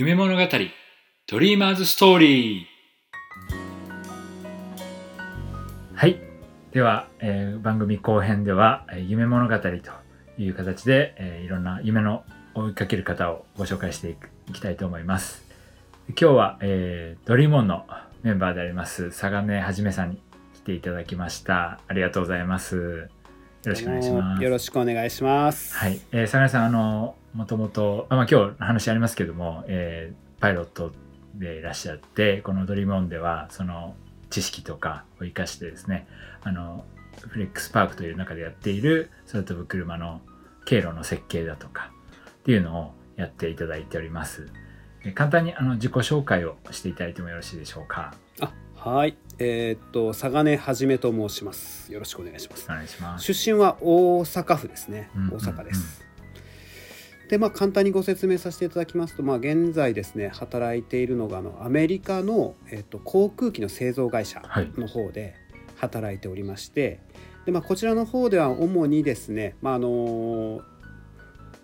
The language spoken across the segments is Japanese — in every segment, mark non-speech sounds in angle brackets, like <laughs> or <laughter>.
夢物語ドリーマーズストーリー。はい。では、えー番組後編では、えー夢物語という形で、えーいろんな夢の追いかける方をご紹介していくいきたいと思います。今日は、えードリーモンのメンバーであります佐賀根はじめさんに来ていただきました。ありがとうございます。よろしくお願いします。よろしくお願いします。はい、えー、佐賀さん、あの、もともと、あまあ、今日話ありますけども、えーパイロットでいらっしゃって、このドリームオンでは、その知識とかを生かしてですね、あの、フレックスパークという中でやっている空飛ぶ車の経路の設計だとかっていうのをやっていただいております。えー簡単にあの自己紹介をしていただいてもよろしいでしょうか？あ、はい。えーっと佐賀根はじめと申します。よろしくお願いしますお。願いします。出身は大阪府ですね。うん大阪です。で、まあ簡単にご説明させていただきますと、まあ現在ですね働いているのがあのアメリカのえーっと航空機の製造会社はい。の方で働いておりまして、でまあこちらの方では主にですね、まああの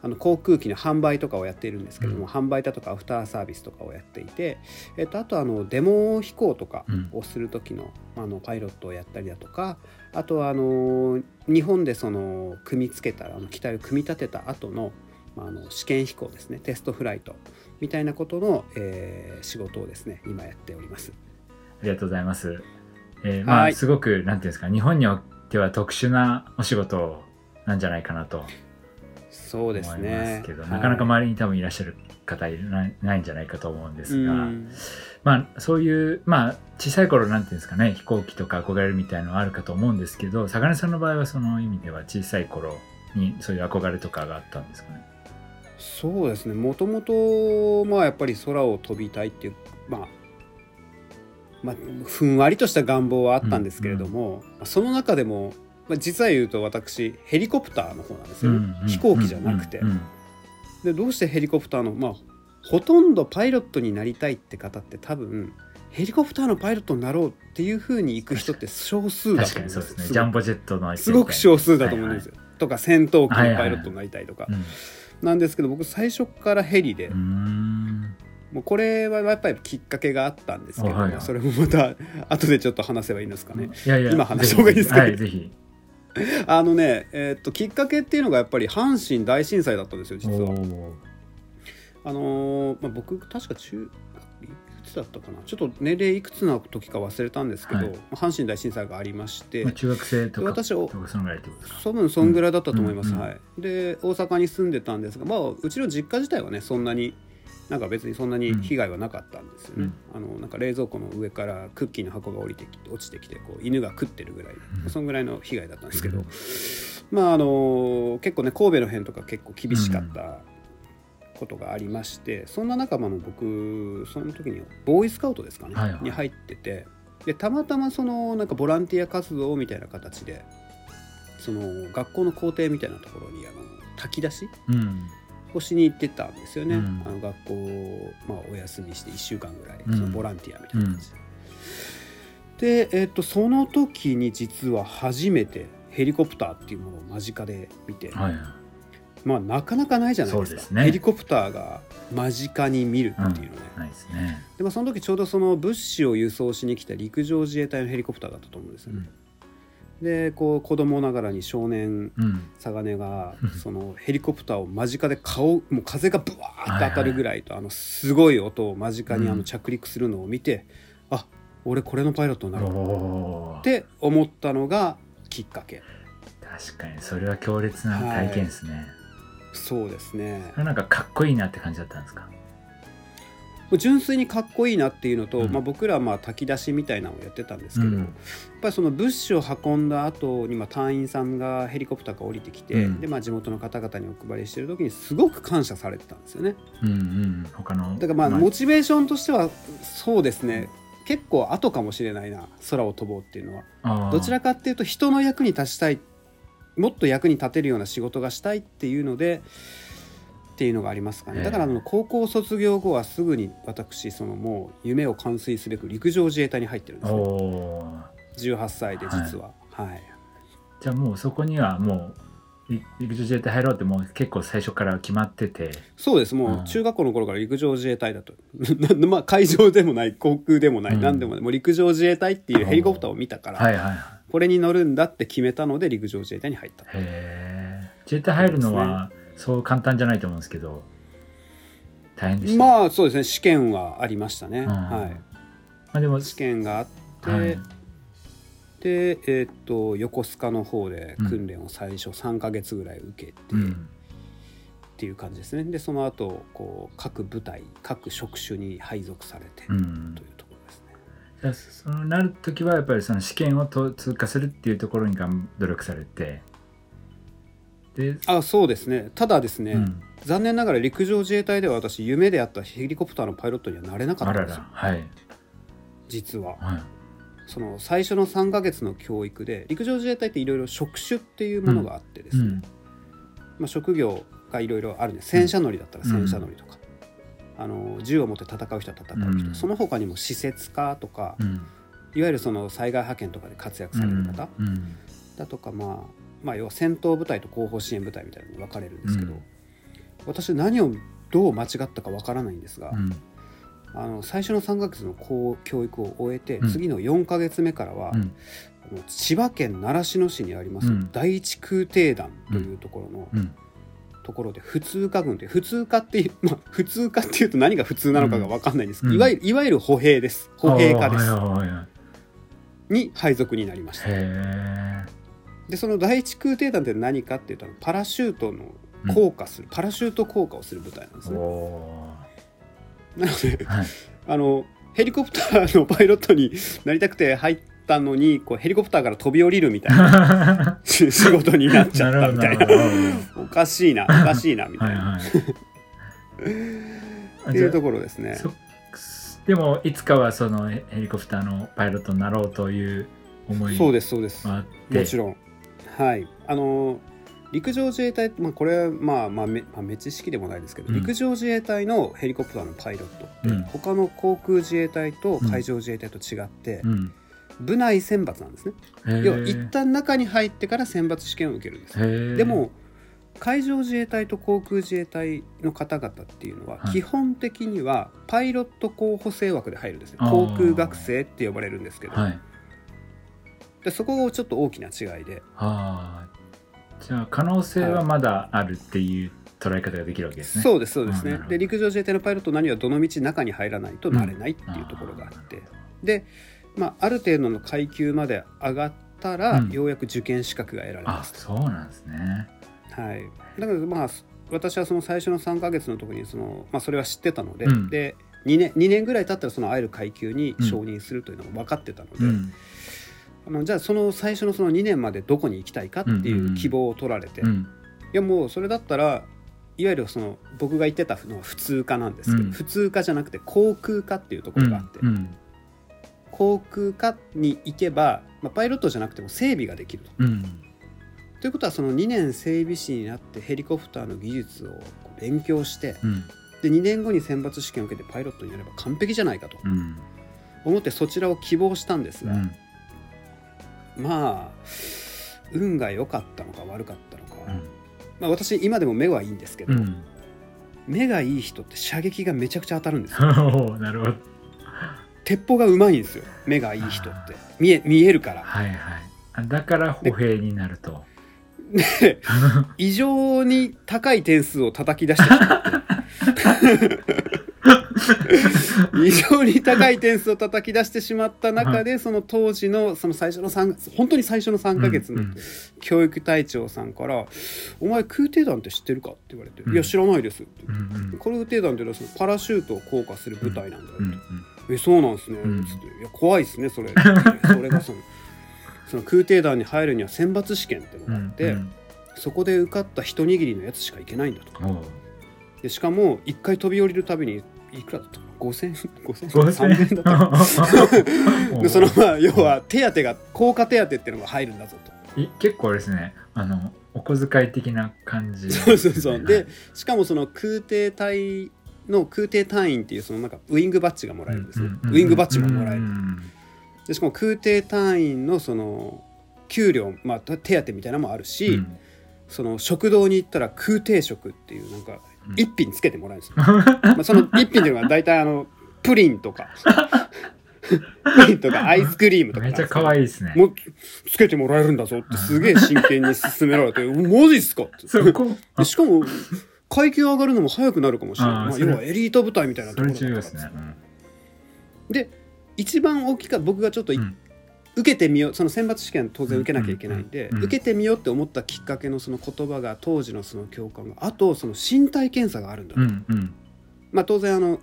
あの航空機の販売とかをやっているんですけども、うん販売だとかアフターサービスとかをやっていて、えっと、あとあのデモ飛行とかうんをする時の,、あのパイロットをやったりだとかあとはあの日本でその組み付けたあの機体を組み立てた後の,、まあ、あの試験飛行ですねテストフライトみたいなことの、えー仕事をですね今やっております。ありがとうございます。えーまあ、はいすごく、なんていうんですか、日本においては特殊なお仕事なんじゃないかなとそうですねけど、はいなかなか周りに多分いらっしゃる方いないないんじゃないかと思うんですが、うんまあ、そういう、まあ、小さい頃、なんていうんですかね、飛行機とか憧れるみたいなのはあるかと思うんですけど、坂根さんの場合はその意味では小さい頃にそういう憧れとかがあったんですかね？そうですね。もともとまあやっぱり空を飛びたいっていうまあまあふんわりとした願望はあったんですけれども、まあその中でも、まあ、実は言うと私ヘリコプターの方なんですよね、うんうん飛行機じゃなくて、うんうんでどうしてヘリコプターのまあほとんどパイロットになりたいって方って多分ヘリコプターのパイロットになろうっていうふうに行く人って少数だと思うんですよ。すね。ジャンボジェットのすごく少数だと思うんですよ。とか戦闘機のパイロットになりたいとか、はいはいはいなんですけど僕最初からヘリで、もうこれはやっぱりきっかけがあったんですけど、あはいはいそれもまた後でちょっと話せばいいんですかね。いやいや今話した方がいいですかはい、ぜひ。あのね、えーっときっかけっていうのがやっぱり阪神大震災だったんですよ実は。あのーまあ、僕確か中つだったかな？ちょっと年齢いくつの時か忘れたんですけど、はい。まあ阪神大震災がありましてまあ、中学生とかで私おとか？そんぐらいだったと思います、うん。うん。はい、で大阪に住んでたんですが、まあ、うちの実家自体はねそんなになんか別にそんなに被害はなかったんですよね、あのなんか冷蔵庫の上からクッキーの箱が降りてきて落ちてきてこう犬が食ってるぐらい、うん。そんぐらいの被害だったんですけど、うん。まああの結構ね神戸の辺とか結構厳しかったことがありまして、そんな仲間の僕その時にボーイスカウトですかね、はいはい。に入っててでたまたまそのなんかボランティア活動みたいな形でその学校の校庭みたいなところにあの炊き出しうん。をしに行ってたんですよね、うん。あの学校を、まあ、お休みして1週間ぐらいうん。そのボランティアみたいな感じで、で、えっとその時に実は初めてヘリコプターっていうものを間近で見て、はいはいまあなかなかないじゃないですか。ですね。ヘリコプターが間近に見るっていうのね、ないですね。でまあ、その時ちょうどその物資を輸送しに来た陸上自衛隊のヘリコプターだったと思うんですよね、でこう子供ながらに少年うん。サガネがうんそのヘリコプターを間近で顔もう風がブワーって当たるぐらいとあのすごい音を間近にあうん。の着陸するのを見て、あ俺これのパイロットになろうおー。って思ったのがきっかけ。確かにそれは強烈な体験ですね。そうですね。なんかかっこいいなって感じだったんですか？純粋にかっこいいなっていうのと、うん。まあ、僕らはまあ炊き出しみたいなのをやってたんですけど、うん。やっぱりその物資を運んだ後にまあ隊員さんがヘリコプターから降りてきて、うん。でまあ地元の方々にお配りしてる時にすごく感謝されてたんですよね。うんうん。他の。だからまあモチベーションとしてはそうですね。結構後かもしれないな空を飛ぼうっていうのは。どちらかっていうと人の役に立ちたいもっと役に立てるような仕事がしたいっていうのでっていうのがありますかね。ええ。だからあの高校卒業後はすぐに私そのもう夢を完遂すべく陸上自衛隊に入ってるんですね。おー。18歳で実は。はい、じゃあもうそこにはもうり陸上自衛隊入ろうってもう結構最初から決まってて。そうです。もう中学校の頃から陸上自衛隊だと。<laughs> まあ海上でもない航空でもない、うん。何でもない。もう陸上自衛隊っていうヘリコプターを見たから、はいはいはいこれに乗るんだって決めたので陸上自衛隊に入ったへえ自衛隊入るのはそう簡単じゃないと思うんですけど大変でしたまあそうですね。試験はありましたね、うん。はい。まあでも試験があって、はい。でえーっと横須賀の方で訓練を最初3ヶ月ぐらい受けて、っうん。ていう感じですね。でその後こう各部隊各職種に配属されて、うん。という。ところですねじゃあそのなる時はやっぱりその試験をと通過するっていうところにがん努力されて。で、あそうですね。ただですね、うん、残念ながら陸上自衛隊では私夢であったヘリコプターのパイロットにはなれなかったんですよ。らはい。実は。はい。その最初の3ヶ月の教育で陸上自衛隊っていろいろ職種っていうものがあってですね、うん。まあ、職業がいろいろあるんです。戦車乗りだったら戦車乗りとか、あの銃を持って戦う人は戦う人、うん。その他にも施設家とか、うん。いわゆるその災害派遣とかで活躍される方。うん。だとか、まあ、まあ要は戦闘部隊と後方支援部隊みたいなのに分かれるんですけど、うん。私何をどう間違ったか分からないんですが、うん。あの最初の3ヶ月のこう教育を終えて、うん。次の4ヶ月目からは、千葉県習志野市にあります、うん。第一空挺団というところの、うんところで普通科軍という普通科っていう、<laughs> まあ、普通科っていうと何が普通なのかが分かんないんです。けど、うん。いわゆるいわゆる歩兵です。歩兵科です、に配属になりました。へでその第一空挺団って何かっていうとパラシュートの降下する、パラシュート降下をする部隊なんですえね。おなのでーはい。あのヘリコプターのパイロットになりたくて入ったのにこうヘリコプターから飛び降りるみたいな。<laughs> 仕事になっちゃったみたいな。おかしいなおかしいなみどたいいはいっていうところですね。そでもいつかはそのヘリコプターのパイロットになろうという思いそうですそうです。もちろん。はい。あの陸上自衛隊、まあ、これはまあまあめ、まあ、め知識でもないですけど、うん。陸上自衛隊のヘリコプターのパイロットって、うん。他の航空自衛隊と海上自衛隊と違って、うん部内選抜なんですね。要は一旦中に入ってから選抜試験を受けるんです。でも海上自衛隊と航空自衛隊の方々っていうのは、はい。基本的にはパイロット候補生枠で入るんですね。あー。航空学生って呼ばれるんですけど、はい。でそこがちょっと大きな違いで。じゃあ可能性はまだあるっていう捉え方ができるわけですね、そうですそうですね。で陸上自衛隊のパイロット何はどの道中に入らないとなれないっていうところがあって、で、まあ、ある程度の階級まで上がったら、うん。ようやく受験資格が得られあますそうなんですね。はい、だからまあ私はその最初の3ヶ月の時にその、まあ、それは知ってたので,、うん。で2年 ,2 年ぐらい経ったらそのあえる階級に承認するというのが分かってたので、うん。あのじゃあその最初のその2年までどこに行きたいかっていう希望を取られて、いうん。やもうそれだったらいわゆるその僕が言ってたのは普通科なんですけど、うん。普通科じゃなくて航空科っていうところがあって、うん航空科に行けば、まあ、パイロットじゃなくても整備ができると。うん。ということはその2年整備士になってヘリコプターの技術を勉強してうん。で2年後に選抜試験を受けてパイロットになれば完璧じゃないかとうん。思ってそちらを希望したんですが、うん。まあ運が良かったのか悪かったのか、うん。まあ、私今でも目はいいんですけど、うん。目がいい人って射撃がめちゃくちゃ当たるんですよ。<laughs> なるほど鉄砲がうまいんですよ。目がいい人って。見え見えるから。はいはい。あだから歩兵になると。で異常に高い点数を叩き出してしまって。<laughs> 異常に高い点数を叩き出してしまった中でその当時のその最初の3本当に最初の3ヶ月の教育隊長さんから「お前空挺団って知ってるか?」って言われて「うんいや知らないです」ってうんうん空挺団っていうのはそのパラシュートを降下する部隊なんだよ」うんうんえそうなんですね」うん。つって「いや怖いっすねそれ」<laughs> それがそのその空挺団に入るには選抜試験っていうのがあって、うんそこで受かった一握りのやつしか行けないんだと。うんおう。でしかも1回飛び降りるたびにいくらだった？かな5000 5000 5000 3000円だった <laughs> でそのまあ要は手当が効果手当っていうのが入るんだぞと。い結構ですね。あのお小遣い的な感じ、そうそうそう。はい。でしかもその空挺隊の空挺隊員っていうそのなんかウイングバッジがもらえるんですね、ウイングバッジももらえる。うんでしかも空挺隊員のその給料、まあ、手当みたいなのもあるし、うん。その食堂に行ったら空挺食っていうなんかうん。一品つけてもらえるんですよ、<laughs> まあその一品っていうのは大体あのプリンとか。プリンとかアイスクリームとか。めっちゃ可愛いですね。もうつけてもらえるんだぞってすげえ真剣に勧められて「マジっすか?」って。そこ。でしかも階級上がるのも早くなるかもしれない。まあ、あーそれ要はエリート部隊みたいなとそころだれ重要ですったからねで一番大きか僕がちょっとい、うん。受けてみようその選抜試験当然受けなきゃいけないんで、うん。うん。受けてみようって思ったきっかけのその言葉が当時のその教官があとその身体検査があるんだ、うんうんうん。まあ当然あの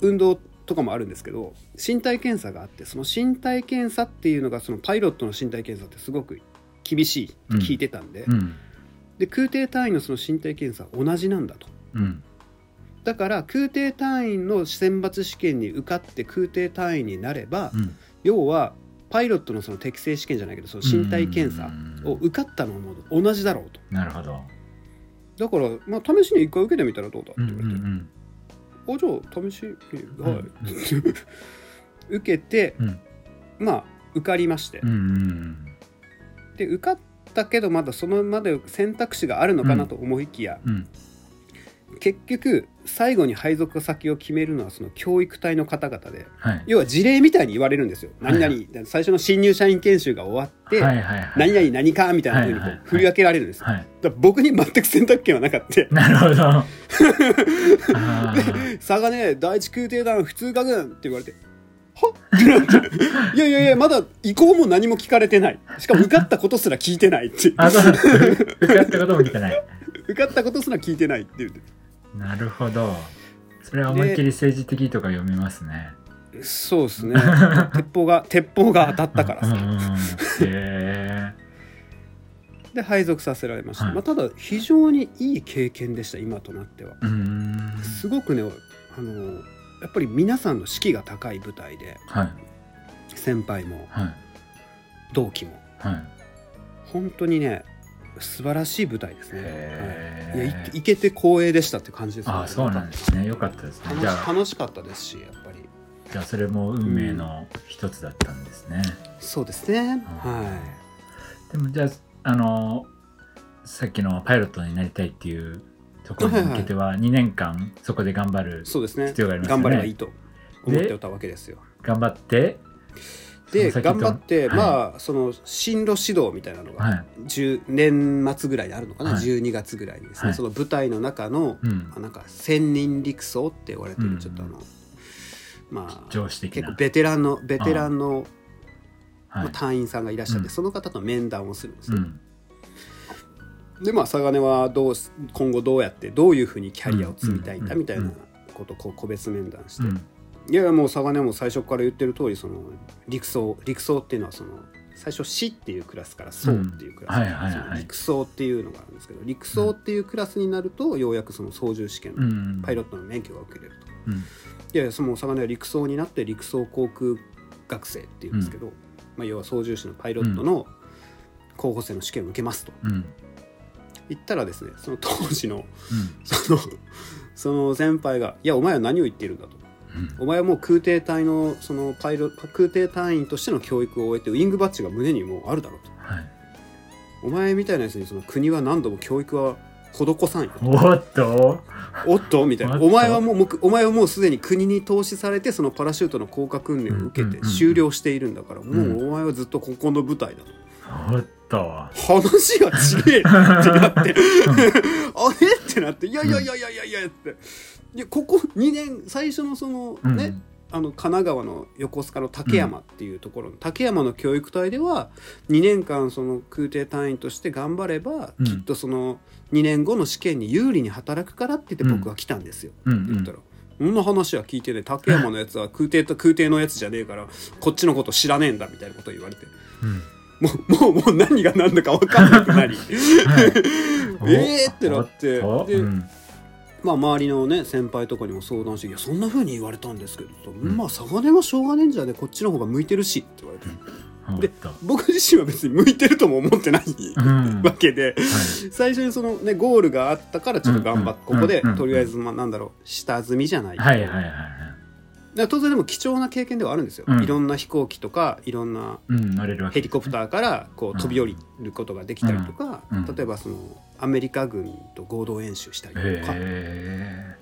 運動とかもあるんですけど身体検査があってその身体検査っていうのがそのパイロットの身体検査ってすごく厳しいって聞いてたんで,、うんで空挺隊員のその身体検査は同じなんだと。うん。だから空挺隊員の選抜試験に受かって空挺隊員になれば、うん。要はパイロットのその適正試験じゃないけどその身体検査を受かったのも同じだろうと。なるほど。だから、まあ、試しに一回受けてみたらどうだってうん言われて、うんあじゃあ試しにはい、う <laughs> ん受けてうん。まあ受かりまして、うんうん。で受かったけどまだそのまで選択肢があるのかなと思いきや、うん。結局最後に配属先を決めるのはその教育隊の方々ではい。要は事例みたいに言われるんですよ。はい何々、最初の新入社員研修が終わって、はいはいはい何々何かみたいな風にこはいはいはいう振り分けられるんですよ、はい。だから僕に全く選択権はなかった。<laughs> なるほど。<laughs> あー。佐賀ね第一空挺団普通科軍って言われていやいやいやまだ移行も何も聞かれてない。しかも受かったことすら聞いてないってあそう受かったことも聞かない。受かったことすら聞いてないって言ってなるほど。それは思いっきり政治的とか読みますね。そうですね。鉄砲が鉄砲が当たったからさ。うんうんうん。へで配属させられました、はい。まあ、ただ非常にいい経験でした今となっては。すごくねあのやっぱり皆さんの士気が高い舞台ではい。先輩もはい。同期もはい。本当にね素晴らしい舞台ですね、はい、いやいいけて光栄でしたって感じですね。ああそうなんですね。よかったですね。楽しじゃあ。楽しかったですしやっぱり。じゃあそれも運命の一つだったんですね、そうですね、はでもじゃああのさっきのパイロットになりたいっていうところに向けては2年間そこで頑張るいそうですね。必要がありますよね。頑張ればいいと。思っておったわけですよ。頑張ってで頑張って、はい。まあその進路指導みたいなのが、はい。10年末ぐらいにあるのかな、はい。12月ぐらいにですね、はい。その舞台の中の、うん。あなんか千人陸曹って言われてる、うん。ちょっとあのまあ上司的な。結構ベテランのベテランの、はい。まあ、隊員さんがいらっしゃって、うん。その方と面談をするんですよ、うんでまあ佐賀根はどうす今後どうやってどういうふうにキャリアを積みたいんだうんみたいなことをこう個別面談して、うん。いやもう佐賀根はもう最初から言ってる通りその陸曹陸曹っていうのはその最初死っていうクラスから曹っていうクラス、陸曹っていうのがあるんですけど陸曹っていうクラスになるとようやくその操縦試験、うん。パイロットの免許が受けれると。うん。いやいやその佐賀根は陸曹になって陸曹航空学生っていうんですけど、まあ、要は操縦士のパイロットの候補生の試験を受けますとうん言ったらですねその当時のうん。そのその先輩が「いやお前は何を言っているんだ」と。お前はもう空挺隊のそのパイロ空挺隊員としての教育を終えてウィングバッジが胸にもうあるだろうと。はい。お前みたいなやつにその国は何度も教育は施さんよ。おっと。おっと？みたいな。お前はもうお前はもうすでに国に投資されてそのパラシュートの降下訓練を受けてうんうんうん終了しているんだから、んもうお前はずっとここの舞台だとおっと話が違えってなって。あれ？ってなって。いやいやいやいやいやいやって。いやここ2年最初のそのうん。ね、あの神奈川の横須賀の竹山っていうところの、竹山の教育隊では2年間その空挺隊員として頑張れば、うん。きっとその2年後の試験に有利に働くからって言って僕は来たんですよ、うんって言ったら。そんな話は聞いてね竹山のやつは空挺と空挺のやつじゃねえからこっちのこと知らねえんだみたいなことを言われて。うんもうもうもう何が何だか分かんなくなり。<laughs> はい。えーってなって。でうん。まあ周りのね先輩とかにも相談して「いやそんな風に言われたんですけど」とん。まあ佐賀根はしょうがねえんじゃねこっちの方が向いてるし」って言われて。で僕自身は別に向いてるとも思ってないうん。<laughs> わけで。はい。最初にそのねゴールがあったからちょっと頑張ってうんここでとりあえずまあなんだろう下積みじゃないはいはいはいはい当然でも貴重な経験ではあるんですよ、うん。いろんな飛行機とかいろんなヘリコプターからこうん。う飛び降りることができたりとか、うん。例えばそのアメリカ軍と合同演習したりとか。っへえ。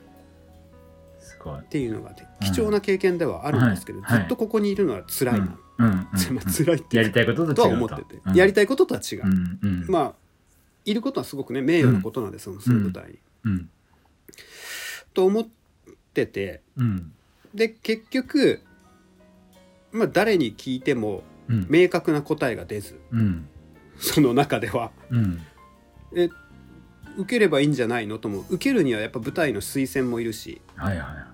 すごい。ていうのが貴重な経験ではあるんですけど、ずっとここにいるのは辛い。な、うん。<laughs> 辛いってやりたいこととは思ってて、うん。やりたいこととは違う、うん。うん。まあいることはすごくね名誉なことなんです、その舞台。に。うん。と思っててうんで結局、まあ、誰に聞いてもうん。明確な答えが出ずうん。その中では。うん。え受ければいいんじゃないの？とも受けるにはやっぱ舞台の推薦もいるし。はいは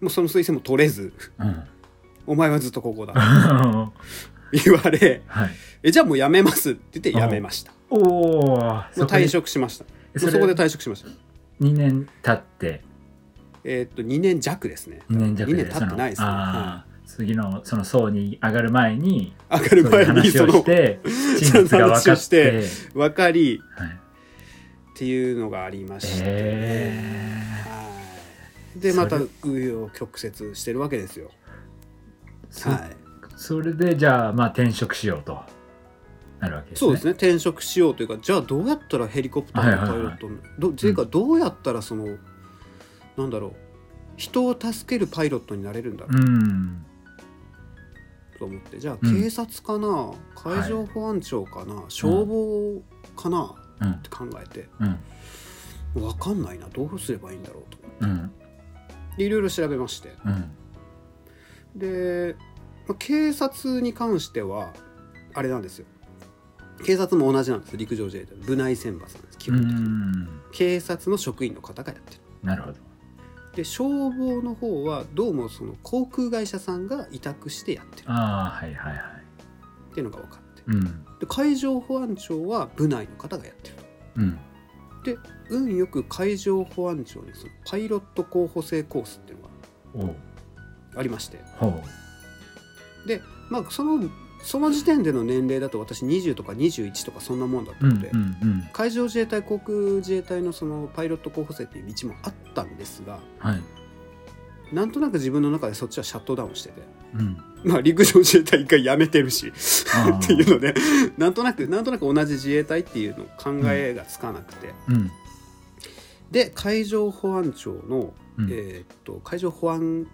もうその推薦も取れず。いうん「お前はずっとここだ。は <laughs>」言われい「えじゃあもう辞めます」って言って辞めました。おおもう退職しました。もうそこで退職しました。2年経ってえーっと2年弱ですね。2年弱2で年経ってないですね、次のその層に上がる前にい、上がる前にそのして真実が分かて。て分かりはい。っていうのがありまして、へはい。でまたそ紆余曲折してるわけですよ。そはい、それでじゃあまあ転職しようと。なるわけですね。そうですね。転職しようというかじゃあどうやったらヘリコプターのパイロットに、どっていうかどうやったらその、なんだろう。人を助けるパイロットになれるんだろう。うん。と思って。じゃあうん。警察かな、海上保安庁かな、消防かな？っうん。て考えて。うん。分かんないな。どうすればいいんだろうとうん。でいろいろ調べまして。うん。で、まあ警察に関してはあれなんですよ。警察も同じなんです。陸上自衛隊の部内選抜なんです。基う本的に、ん。警察の職員の方がやってる。なるほどで消防の方はどうもその航空会社さんが委託してやってる。ああはいはいはい。っていうのが分かって。うん。で海上保安庁は部内の方がやってる。とうん。で運よく海上保安庁にそのパイロット候補生コースっていうのがありまして。ほでまあそのその時点での年齢だと私20とか21とかそんなもんだったううんので、うんうん。海上自衛隊航空自衛隊のそのパイロット候補生っていう道もあったんですがはい。なんとなく自分の中でそっちはシャットダウンしててうん。まあ陸上自衛隊一回辞めてるしっていうのでなんとなくなんとなく同じ自衛隊っていうの考えがつかなくて、うん。で海上保安庁の、うん。えーっと海上保安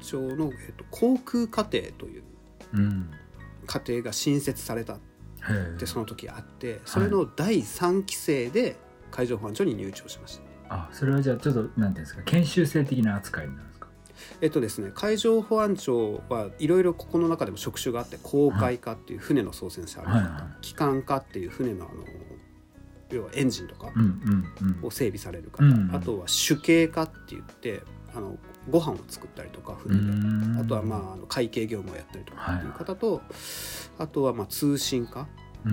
庁の、えーっと航空課程といううん課程が新設されたってその時あってそれの第3期生で海上保安庁に入庁しました。あそれはじゃあちょっとなんていうんですか研修生的な扱いになるんですか？えっとですね、海上保安庁はいろいろここの中でも職種があって航海課っていう船の操船者ある方、はい。は機関課っていう船のあの要はエンジンとかを整備される方、うんあとは主計課って言ってあのご飯を作ったりとかう船で、ん。あとはまあ会計業務をやったりとかっていう方と、あとはまあ通信課、うん。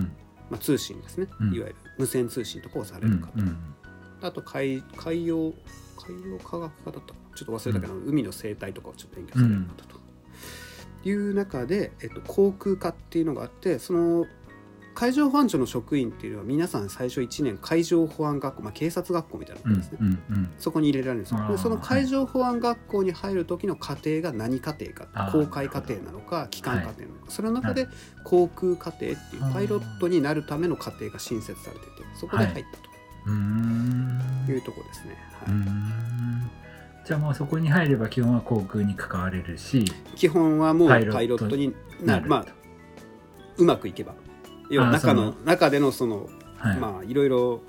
まあ、通信ですね、うん。いわゆる無線通信とかをさうんれる方、うんあと海海洋海洋科学科だったちょっと忘れたけど、海の生態とかをちょっと勉強される方と、いう中で、えっと、航空科っていうのがあってその海上保安庁の職員っていうのは皆さん最初1年海上保安学校、まあ、警察学校みたいなですね、うんうんそこに入れられるんですでその海上保安学校に入る時の課程が何課程か公開課程なのか機関課程なのか、その中で航空課程っていうパイロットになるための課程が新設されててそこで入ったというところですね、はい。じゃあもうそこに入れば基本は航空に関われるし基本はもうパイロットになる。まあうまくいけば要は中のそ中でのそのはい。まあいろいろ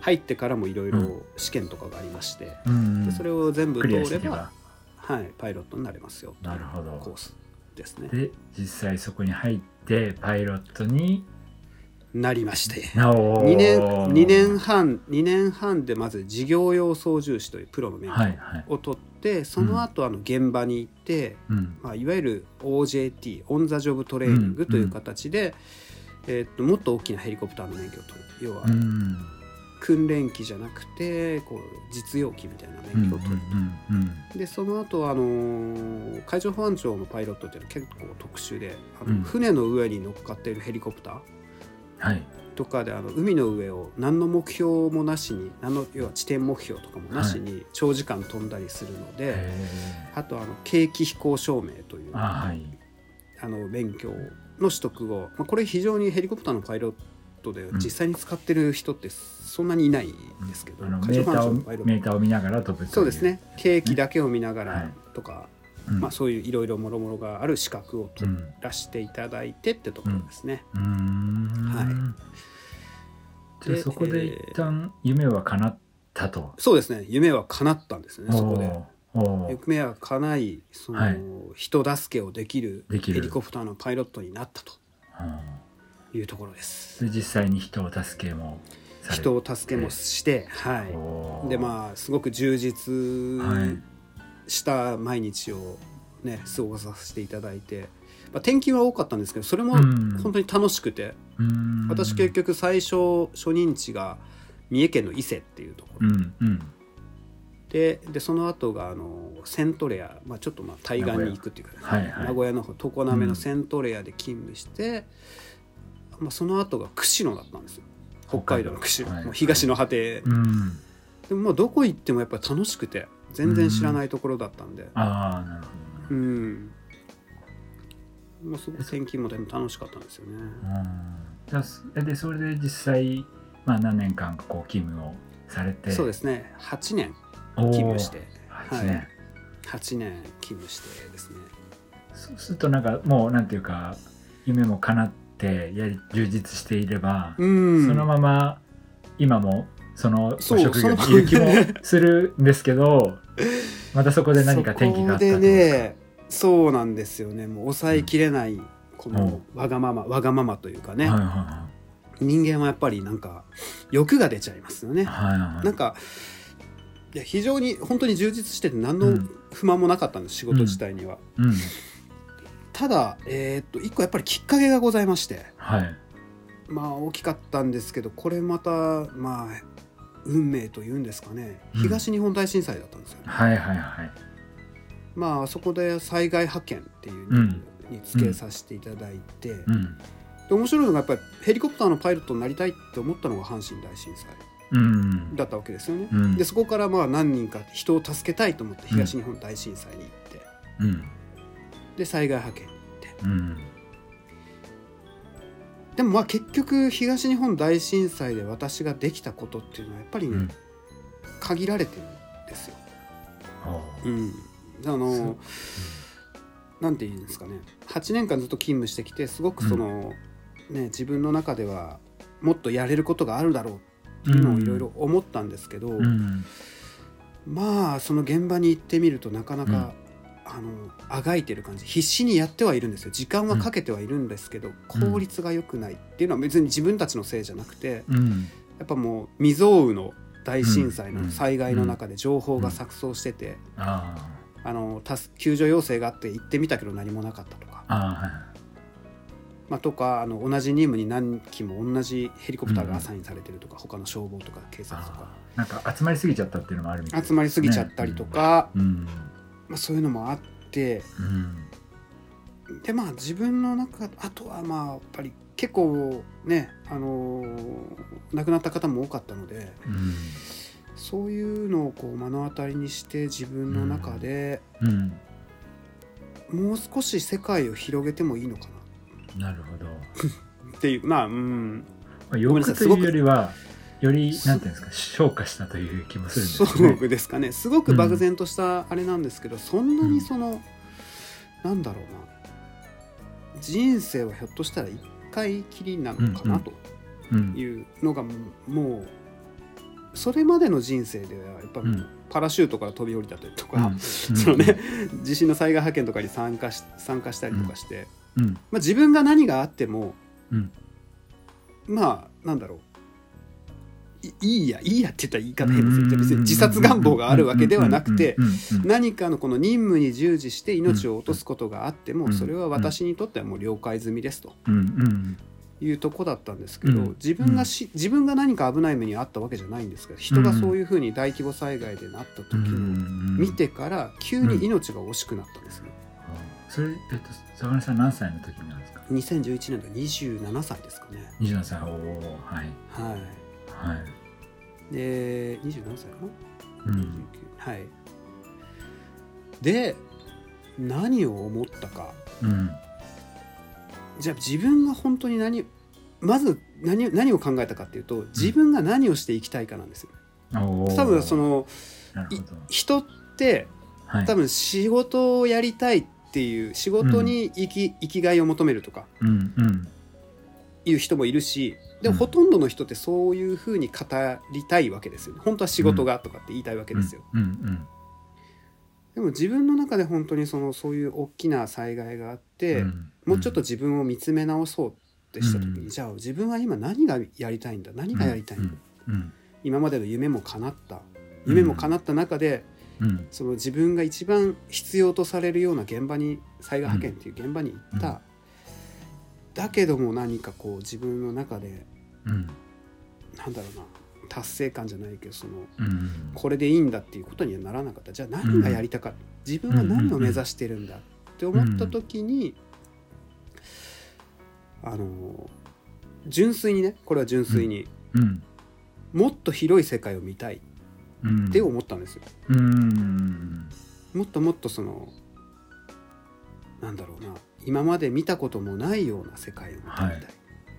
入ってからもいろいうろん試験とかがありまして、うん。でそれを全部通ればはい、パイロットになれますよなるほど。コースですね。で実際そこに入ってパイロットになりまして。なお2年2年半2年半でまず事業用操縦士というプロの免はいはい。許を取って、その後あの現場に行って、うん。まあ、いわゆる OJT オン・ザ・ジョブ・トレーニングという形で、えーっともっと大きなヘリコプターの免許を取る。要はうん訓練機じゃなくてこう実用機みたいな免許を取る、うんでその後あのー海上保安庁のパイロットっていうのは結構特殊であの、うん。船の上に乗っかっているヘリコプターはい。とかであの海の上を何の目標もなしに何の要は地点目標とかもなしに長時間飛んだりするので、へあとあの景気飛行証明というーあはい。あの免許の取得を、まあ、これ非常にヘリコプターのパイロットで実際に使ってる人ってそんなにいないんですけど、あの海上保メーターをメーターを見ながら飛ぶそうですね。景気だけを見ながらはい。とか、うん。まあ、そういういろいろもろもろがある資格を取うんらせていただいてってところですね。うーん。はい。でそこで一旦夢は叶ったと。そうですね。夢は叶ったんですねそこで。おーおー夢は叶いその、はい。人助けをできるヘリコプターのパイロットになったとうん。いうところです。で実際に人を助けも人を助けもして、はい、でまあすごく充実はい。した毎日をね過ごさせていただいて、まあ、転勤は多かったんですけどそれもうん。本当に楽しくて、私結局最初初任地が三重県の伊勢っていうところ、うんうんででその後があのセントレア、まあ、ちょっとまあ対岸に行くっていうか、はいはい。名古屋の方常滑のセントレアで勤務して、まあ、その後が釧路だったんですよ。北海道の釧路、はい。もう東の果て、うん。でもまあどこ行ってもやっぱり楽しくて全然知らないところだったんで。ああなるほど。なうん、まあ、すごく転勤もでも楽しかったんですよね。うん。じゃでそれで実際、まあ、何年間かこう勤務をされて？そうですね。8年勤務して。8年、はい。8年勤務してですね。そうするとなんかもうなんていうか夢も叶ってやり充実していれば、うん。そのまま今もその職業にそのいる気も <laughs> するんですけどまたそこで何か転機があったとでねそうなんですよね。もう抑えきれないこのわがままわがままというかね、はいは人間はやっぱりなんか欲が出ちゃいますよね、いはいはいはい。なんかいや非常に本当に充実してて何のうん。不満もなかったんです仕事自体には、うん。ただえーっと一個やっぱりきっかけがございまして。はい。まあ大きかったんですけどこれまたまあ運命というんですかね。うん。東日本大震災だったんですよね、はいはいはい。まあそこで災害派遣っていう任務につけさせていただいて、うん。で面白いのがやっぱりヘリコプターのパイロットになりたいって思ったのが阪神大震災。うんだったわけですよね、うん。でそこからまあ何人か人を助けたいと思って東日本大震災に行って、うん。で災害派遣に行って。うん。でもまあ結局東日本大震災で私ができたことっていうのはやっぱりね、うん。限られてるんですよ。うん、あのなんていうんですかね。8年間ずっと勤務してきてすごくその、ね、自分の中ではもっとやれることがあるだろうっのをいろいろ思ったんですけど、うん。まあその現場に行ってみるとなかなか、あのあがいてる感じ。必死にやってはいるんですよ。時間はかけてはいるんですけど、効率が良くないっていうのは別に自分たちのせいじゃなくてうん。やっぱもう未曾有の大震災うん。の災害の中で情報が錯綜してて、ああの助救助要請があって行ってみたけど何もなかったとか、まあ、とかあの同じ任務に何機も同じヘリコプターがアサインされてるとか、他の消防とか警察とか。なんか集まりすぎちゃったっていうのもあるみたいね集まりすぎちゃったりとか、うん。まあ、そういうのもあって。うん。でまあ自分の中あとはまあやっぱり結構ねあのー亡くなった方も多かったのでうん。そういうのをこう目の当たりにして自分の中でうん。もう少し世界を広げてもいいのかななるほど。っていうまあうん。まあごめんなさいすごくよりはよりなんていうんですか消化したという気もするんですね。うですかね。すごく漠然としたあれなんですけど、そんなにその、なんだろうな。人生はひょっとしたら一回きりなのかなとうん。いうのがもうそれまでの人生ではやっぱパラシュートから飛び降りたりとか、うん。そのね地震の災害派遣とかに参加し参加したりとかして、うんまあ、自分が何があってもうん。まあなんだろう。いいいやいいやって言ったら言い方変ですよ。別に自殺願望があるわけではなくて何かのこの任務に従事して命を落とすことがあってもうんそれは私にとってはもう了解済みですというとこだったんですけどうん自分がし自分が何か危ない目にあったわけじゃないんですけど人がそういうふうに大規模災害でなった時うんうにん見てから急に命が惜しくなったんですねそれえっと坂根さん何歳の時なんですか？2011年で27歳ですかね。27歳。おおはい。はい。はい。で27歳かな？うん。29はい。で何を思ったか。うん。じゃあ自分が本当に何まず何何を考えたかっていうと自分が何をしていきたいかなんですよ。おー。多分そのなるほど。人ってはい。多分仕事をやりたいっていう仕事に生き,、生きがいを求めるとかうんうん。いう人もいるしでもうん。ほとんどの人ってそういうふうに語りたいわけですよね。本当は仕事がとかって言いたいわけですよ。うん。うん。でも自分の中で本当にそのそういう大きな災害があって、うん。もうちょっと自分を見つめ直そうってした時に、うん。じゃあ自分は今何がやりたいんだ？何がやりたいん。だ、うん。今までの夢も叶った。夢も叶った中で、うん。その自分が一番必要とされるような現場に災害派遣っていう現場に行った、うん。だけども何かこう自分の中でうん。なんだろうな達成感じゃないけどそのうん。これでいいんだっていうことにはならなかった。じゃあ何がやりたかった、自分は何を目指してるんだって思った時に、あの純粋にねこれは純粋に、うん。もっと広い世界を見たい。うんって思ったんですよ。うん。もっともっとそのなんだろうな今まで見たこともないような世界を見てみたい、はい。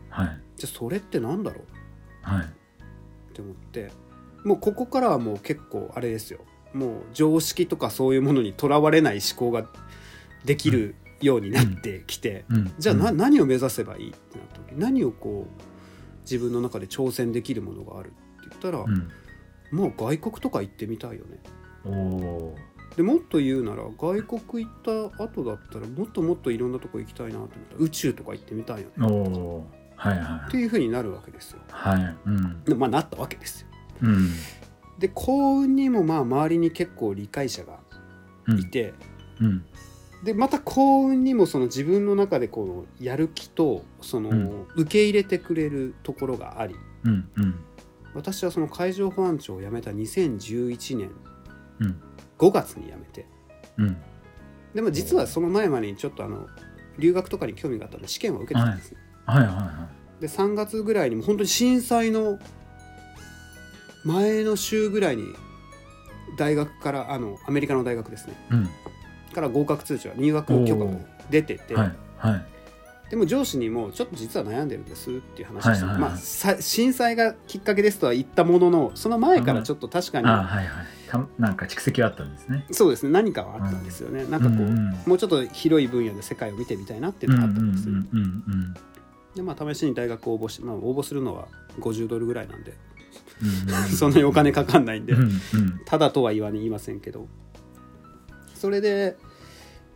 はい。じゃあそれってなんだろう？はい。って思って。もうここからはもう結構あれですよ。もう常識とかそういうものにとらわれない思考ができるようになってきて、うん。じゃあな、うん。何を目指せばいいってなった時何をこう自分の中で挑戦できるものがあるって言ったら、うんもう外国とか行ってみたいよね。おおでもっと言うなら外国行った後だったらもっともっといろんなとこ行きたいなと思ったら宇宙とか行ってみたいよね。おおはいはっていうふうになるわけですよ。いはい。うん。でまあなったわけですよ。うん。で幸運にもまあ周りに結構理解者がうん。いて、うん。でまた幸運にもその自分の中でこうやる気とその、うん。受け入れてくれるところがありうんうん私はその海上保安庁を辞めた2011年うん。5月に辞めて。うん。でも実はその前までにちょっとあの留学とかに興味があったんで試験を受けてたんですね。はい。はい。はで3月ぐらいにも本当に震災の前の週ぐらいに大学からあのアメリカの大学ですね。いうん。から合格通知が入学許可が出てて、はい。はいでも上司にもちょっと実は悩んでるんですっていう話をして、まあさ震災がきっかけですとは言ったもののその前からちょっと確かに、あはいはい。たなんか蓄積はあったんですね。そうですね。何かはあったんですよね、なんかこう、うんうん。もうちょっと広い分野で世界を見てみたいなっていうのがあったんですよ、うんうんうんでまあ試しに大学応募して、まあ、応募するのは50ドルぐらいなんで、うんうん <laughs> そんなにお金かかんないんで、うんうんただとは言わ言いませんけど。それで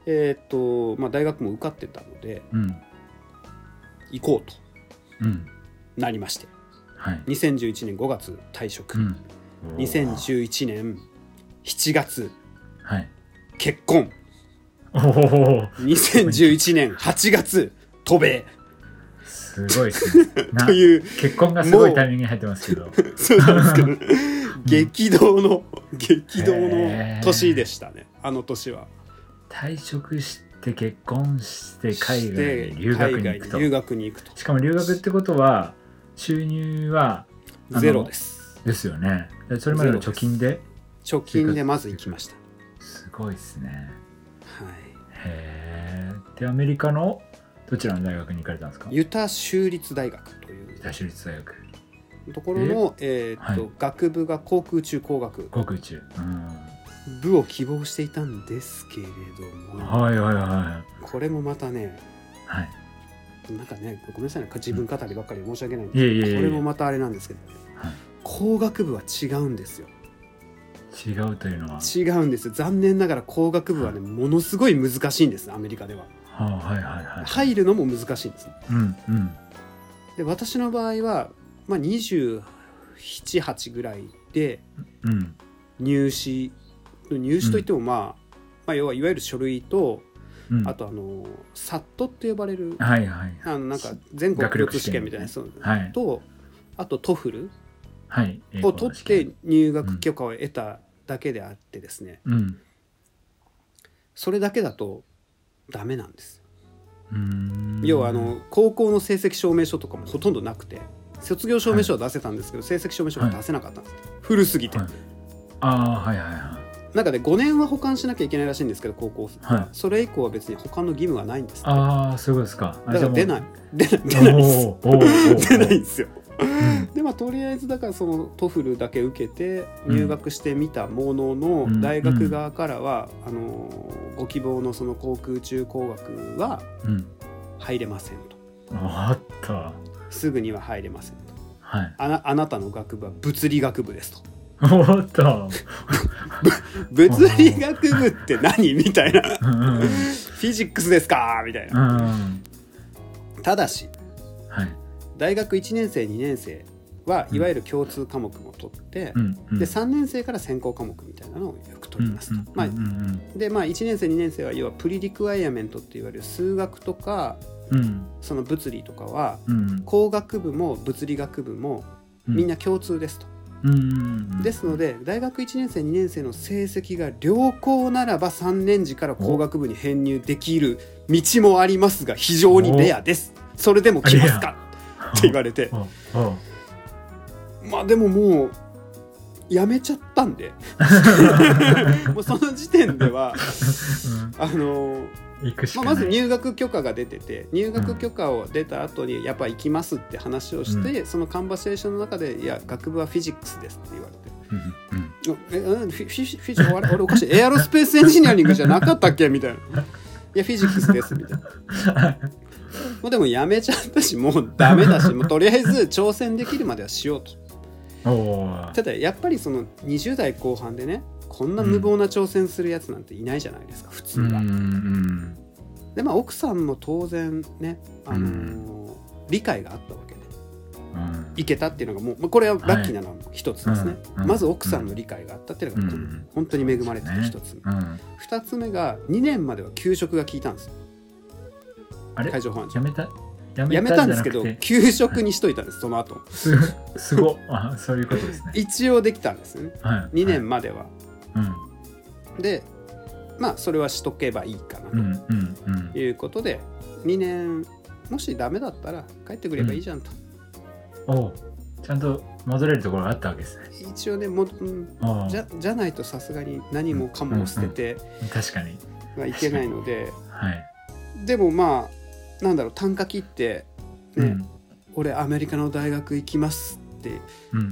えーっと、まあ、大学も受かってたのでうん行こうとうん。なりまして。はい。2011年5月退職、うん。2011年7月。はい。結婚。おお2011年8月。渡米。すごいですね。<laughs> なという。結婚がすごいタイミングに入ってますけど。<laughs> そうなんですけど。激動の激動の年でしたね。あの年は。退職して結婚して海外でに留学に行くと。留学に行くと。しかも留学ってことは収入はゼロです。ですよね。でそれまでの貯金で貯金でまず行きました。すごいですね。はい。へえでアメリカのどちらの大学に行かれたんですか？ユタ州立大学という。ユタ州立大学。ところの、えーっとはい。学部が航空宇宙工学航空宇宙うん部を希望していたんですけれども、はいはいはこれもまたねいはい。なんかねごめんなさいね自分語りばっかりで申し訳ないんですいえいえいえこれもまたあれなんですけど、ねはい。工学部は違うんですよ。違うというのは？違うんですよ。残念ながら工学部はねものすごい難しいんですアメリカでは。はあはいはいはい。入るのも難しいんです。ねうんうん。で私の場合は、まあ、278ぐらいでうん入試といっても、まあ、まあ要はいわゆる書類とうん。あとあの SAT って呼ばれるはいはい。あのなんか全国共通試験みたいなやつはい。とあと TOEFL を取って入学許可を得ただけであってですね、うん。それだけだとダメなんです。要はあの高校の成績証明書とかもほとんどなくて卒業証明書は出せたんですけど、成績証明書が出せなかったんです、古すぎて、はい。ああはいはいは中で5年は保管しなきゃいけないらしいんですけど高校生、はい。それ以降は別に保管の義務はないんですああそういうことですか。あだから出ない。出ない出ない <laughs> 出ないんですよ。うん。でまあとりあえずだからその TOEFL だけ受けてうん入学してみたものの、うん。大学側からは、あのーご希望のその航空宇宙工学はうん。入れませんと。おっとすぐには入れませんと。はい。あなあなたの学部は物理学部ですとおっと物理学部って何みたいな。フィジックスですかみたいな。うん。ただしはい。大学1年生2年生はうん。いわゆる共通科目も取って、うん。うん。で3年生から専攻科目みたいなのをよく取りますと。うん。うん。まあでまあ1年生2年生は要はプリリクワイアメントって言われる数学とかうん。その物理とかはうん。工学部も物理学部もみんな共通ですと。ですので大学1年生2年生の成績が良好ならば3年時から工学部に編入できる道もありますが非常にレアです。それでも来ますか？って言われて。まあでももうやめちゃったんで。<laughs> もうその時点ではあの行くしまあ、まず入学許可が出てて入学許可を出た後にやっぱ行きますって話をして、そのカンバセーションの中で「いや学部はフィジックスです」って言われて。うんうん「えうんフィフィフィジあれ俺おかしい。エアロスペースエンジニアリングじゃなかったっけ?」みたいな「いやフィジックスです」みたいな。<laughs> もうでもやめちゃったしもうダメだしもうとりあえず挑戦できるまではしようと。ただやっぱりその20代後半でねこんな無謀な挑戦するやつなんていないじゃないですか普通は。うんうんでまあ奥さんも当然ね、あのー理解があったわけで。うん。いけたっていうのがもう、まあこれはラッキーなのは一つですね、うんうん。まず奥さんの理解があったっていうのが、うん。本当に恵まれてる一つ。目、うん。二つ目が2年までは給食が効いたんですよ。あれ？海上保安庁やめたやめたんですけど給食にしといたんですその後。すすごあそういうことですね。<laughs> 一応できたんですよね。はい。2年までは、うん。でまあそれはしとけばいいかなと。いうことで、2年もしダメだったら帰ってくればいいじゃんと、おうちゃんと戻れるところがあったわけですね。一応ねもじゃじゃないとさすがに何もかも捨てて確かに。はいけないので、はい。でもまあなんだろう単価切って、ねうん。俺アメリカの大学行きます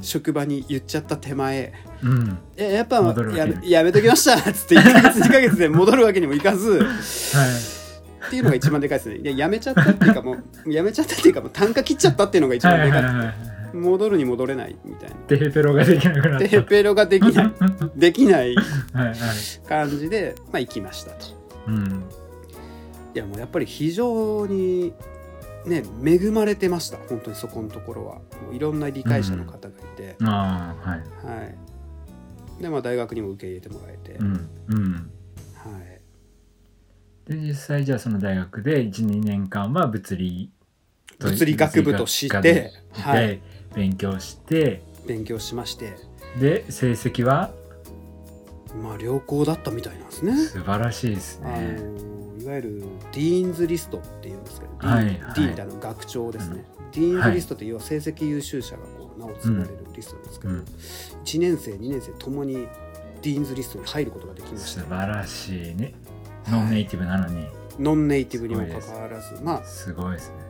職場に言っちゃった手前。うん「えやっぱややめときました」っつって1ヶ月2ヶ月で戻るわけにもいかず。<laughs> はい。っていうのが一番でかいですね。いややめちゃったっていうかもうやめちゃったっていうかもう単価切っちゃったっていうのが一はい番でかい。はいはいはい戻るに戻れないみたいな。テヘペロができなくなった。テペロができない。<laughs> できない。感じで、まあ、行きましたと。うん。いやもうやっぱり非常にね恵まれてました本当にそこのところは。もういろんな理解者の方がいて、ああはい。はい。でまあ大学にも受け入れてもらえて、うんうん。はい、で実際じゃあその大学で12年間は物理と物理学部としてはい。勉強して。勉強しまして。で成績は？まあ良好だったみたいなんですね。素晴らしいですあねのいわゆるディーンズリストっていうんですけど、はいディーンってあの学長ですね、ディーンズリストって要は成績優秀者がこう名を連れるリストですけど、うん1年生2年生ともにディーンズリストに入ることができました。素晴らしいね。ノンネイティブなのに。ノンネイティブにもかかわらずまあすごいですね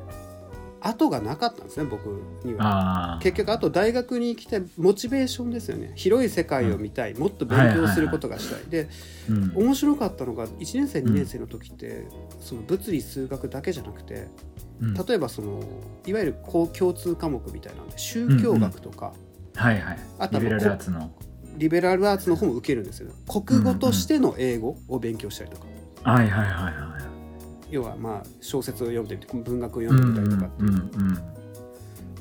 後がなかったんですね僕には。結局あと大学に来てモチベーションですよね。広い世界を見たい、もっと勉強することがしたい,、でうん。面白かったのが1年生2年生の時って、その物理数学だけじゃなくてうん。例えばそのいわゆるこう共通科目みたいなので宗教学とか、はいはい。あとはリベラルアーツの。リベラルアーツの方も受けるんですよ国語としての英語を勉強したりとか、はいはいはいはい要はまあ小説を読んでみて文学をう読んでみたりとか、うんうん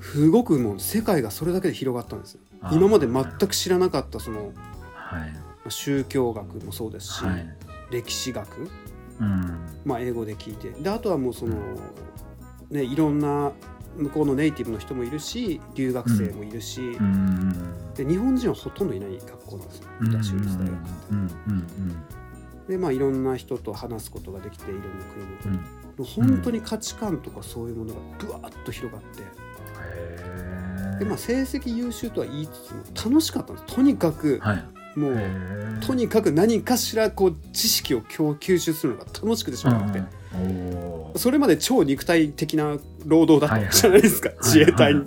すごくもう世界がそれだけで広がったんですよ。今まで全く知らなかったそのはい。まあ宗教学もそうですし、はい。歴史学、うん。まあ、英語で聞いて。であとはもうその、ね、いろんな向こうのネイティブの人もいるし留学生もいるし、うん。で日本人はほとんどいない学校なんですよ。うん。うん。私立大学って。うんうんでまあいろんな人と話すことができていろんな国の。うん。本当に価値観とかそういうものがぶわっと広がって、へでまあ成績優秀とは言いつつも楽しかったんです。とにかくはい。もうとにかく何かしらこう知識を吸収するのが楽しくてしょうがなくて、おー。それまで超肉体的な労働だったじゃないですか、自衛隊に。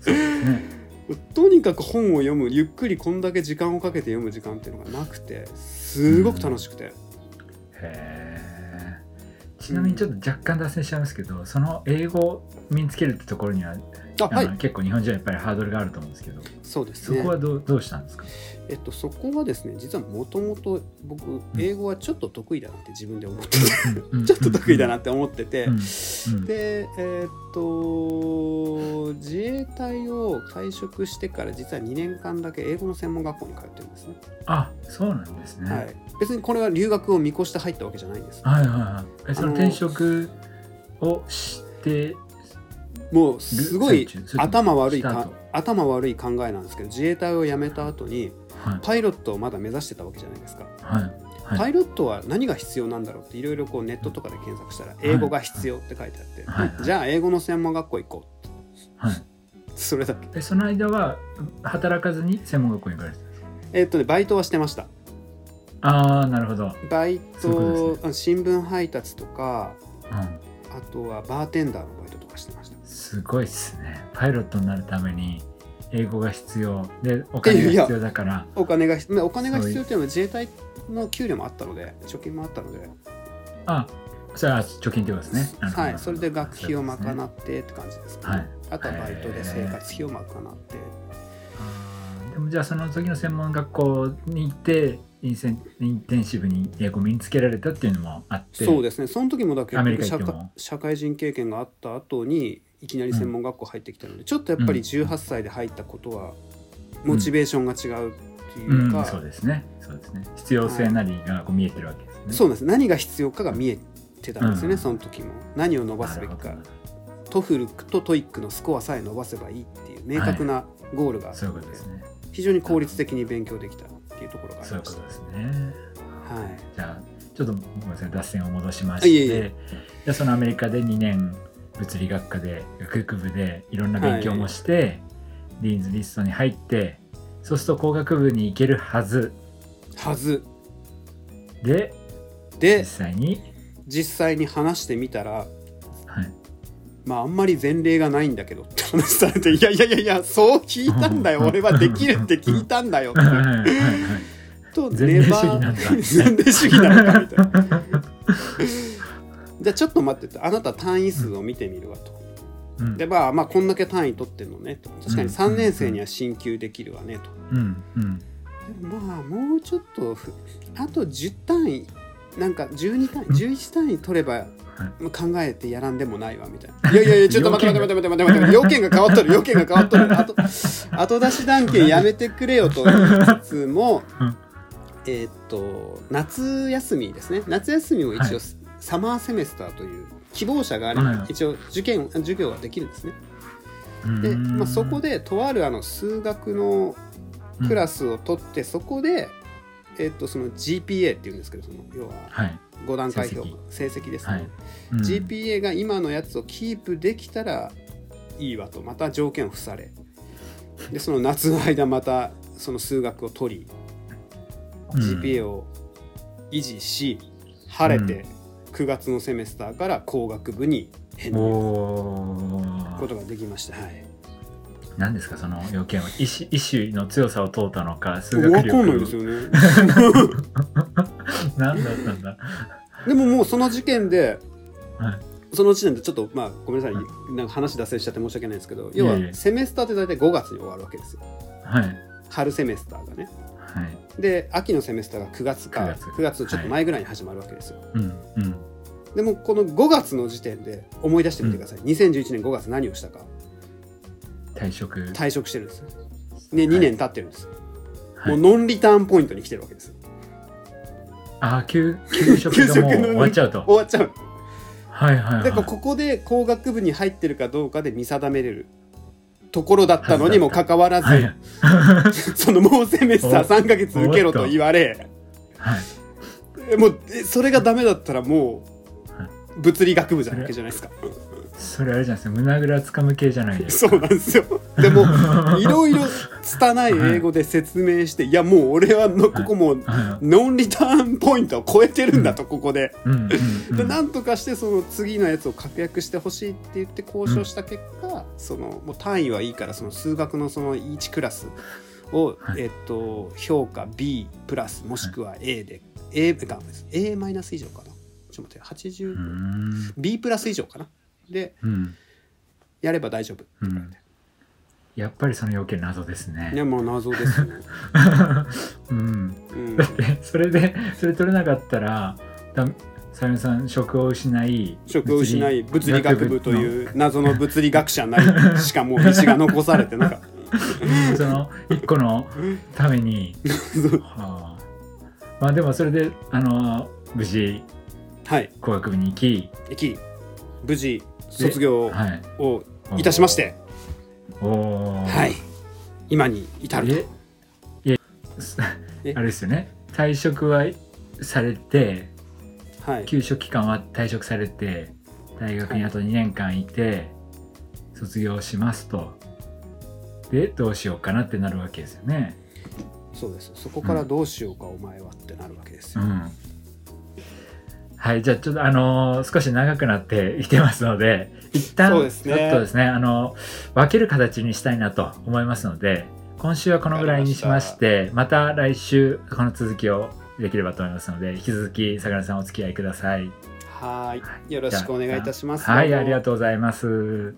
そうですね。<laughs> とにかく本を読むゆっくりこんだけ時間をかけて読む時間っていうのがなくてすごく楽しくて、へえちなみにちょっと若干脱線しちゃいますけど、その英語を身につけるってところには、ああはい。の結構日本人はやっぱりハードルがあると思うんですけどそうですね。そこはどうどうしたんですか？えっとそこはですね実はもともと僕英語はちょっと得意だなって自分で思ってて、ちょっと得意だなって思ってて、でえーっと自衛隊を退職してから実は2年間だけ英語の専門学校に通ってるんですね、あそうなんですね、はい、別にこれは留学を見越して入ったわけじゃないんですはいはいはいえその転職をしてもうすごい頭悪いか頭悪い考えなんですけど自衛隊を辞めた後にはい。パイロットをまだ目指してたわけじゃないですか、はい。はい。パイロットは何が必要なんだろうっていろいろこうネットとかで検索したら英語が必要って書いてあって、はい。はい。じゃあ英語の専門学校行こはい、う <laughs> それだけ。えその間は働かずに専門学校に行かれてたんですか？えっとねバイトはしてました。ああなるほど、バイト、あ新聞配達とかうん、あとはバーテンダーのバイトすごいっすね。パイロットになるために英語が必要。でお金が必要だから。お金がまあお金が必要っていうのは自衛隊の給料もあったので貯金もあったので、あそれは貯金ってことですね。はい、それで学費を賄ってって感じですね、はい。あとはバイトで生活費を賄って。でもじゃあその時の専門学校に行ってインセンインテンシブに英語を身につけられたっていうのもあって。そうですね。その時もだけアメリカ行社社会人経験があった後にいきなり専門学校入ってきたので、ちょっとやっぱりうん。18歳で入ったことはモチベーションが違うっていううん。か、そうですね。そうですね。必要性なりがこう見えてるわけですね、そうなんです。何が必要かが見えてたんですよね、うん。その時も。何を伸ばすべきか。 TOEFL と TOEIC のスコアさえ伸ばせばいいっていう明確なゴールがあったのね。非常に効率的に勉強できたっていうところがありそういうましたことですね。はい。じゃあちょっとごめんなさい。脱線を戻しまして。いえいえ。そのアメリカで2年物理学科で学部でいろんな勉強もして、ディーンズリストに入ってそうすると工学部に行けるはず。はず。で実で際に、実際に話してみたらはい、まああんまり前例がないんだけどって話されていやいやいやいやそう聞いたんだよ。俺はできるって聞いたんだよって。<laughs> はいはいはいはい。と <laughs> 前例主義なんだ。前例主義なのかみたいなじゃあちょっと待っててあなた単位数を見てみるわと、うん。でまあまあこんだけ単位取ってんのねと。確かにうん3年生には進級できるわねと、でもまあもうちょっとふあと10単位なんか12単位11単位取れば考えてやらんでもないわみたいな。いやいやいやちょっと待って待って待って待って待って要件が。変わっとる。要件が変わっとる。後後出し断件やめてくれよと言いつつも <laughs> うん。えーっと夏休みですね。夏休みも一応、はいサマーセメスターという希望者があればはい一応受験授業ができるんですね。うん。で、まあ、そこでとあるあの数学のクラス、スを取ってそこで、えっとその GPA っていうんですけどその要ははい。5段階評価成成績ですね、はい。うん。GPA が今のやつをキープできたらいいわと。また条件を付され。でその夏の間またその数学を取り、うん。GPA を維持し晴れて9月のセメスターから工学部に変お入おことができました、はい、何ですかその要件は。意志意志の強さを問うたのか数分学力。かんないですよね。何だったんだ？でももうその時点ではい。その時点でちょっとまあごめんなさい、なんか話脱線しちゃって申し訳ないんですけど要はセメスターって大体5月に終わるわけですよ。はい。春セメスターがねはい。で秋のセメスターが9月か9月。9月ちょっと前ぐらいに始まるわけですよ、うんうん。でもこの5月の時点で思い出してみてください、2011年5月何をしたか。退職。退職してるんです。ね2年経ってるんです、はい。もうノンリターンポイントに来てるわけです。よああ給給食がもう <laughs> 終わっちゃうと。終わっちゃう。はいはいはい。だからここで工学部に入ってるかどうかで見定めれるところだったのにもかかわらず、はい。<laughs> そのもうセメスターお3ヶ月受けろと言われはい。えもうえそれがダメだったらもう、はい。物理学部じゃなわけじゃないですかそれあれじゃないですか胸ぐらつかむ系じゃないですか。そうなんですよ。<laughs> でもいろいろ拙い英語で説明して、い、やもう俺はのここもうはい。ノンリターンポイントを超えてるんだと、ここで。うんうんうんでなんとかしてその次のやつを確約してほしいって言って交渉した結果、そのもう単位はいいからその数学のその1クラスを、はい。えっと、評価 B プラスもしくは A で、A が A マイナス以上かな。ちょっと待って80、うーん。B プラス以上かなでうんやれば大丈夫って言われて、やっぱりその要件謎ですね。いやもう謎ですね、<laughs> うん。うん。だってそれでそれ取れなかったらださゆみさん職を失い職を失い物理学部とういう謎の物理学者になりしかもう道が残されてなんか <laughs> その一個のために、<laughs> はあ、まあでもそれであの無事はい。工学部に行き、駅無事卒業はい、をいたしまして、はい。今に至ると。あれですよね。退職はされてはい。休職期間は退職されて大学にあと2年間いて卒業しますと。でどうしようかなってなるわけですよね。そうです。そこからどうしようか、お前はってなるわけですよ、うんはいじゃあちょっとあのー少し長くなってきてますので一旦ちょっそうですね。とですねあの分ける形にしたいなと思いますので今週はこのぐらいにしましてまた来週この続きをできればと思いますので引き続き相良さんお付き合いください。はい。よろしくお願いいたします。はいありがうとうございます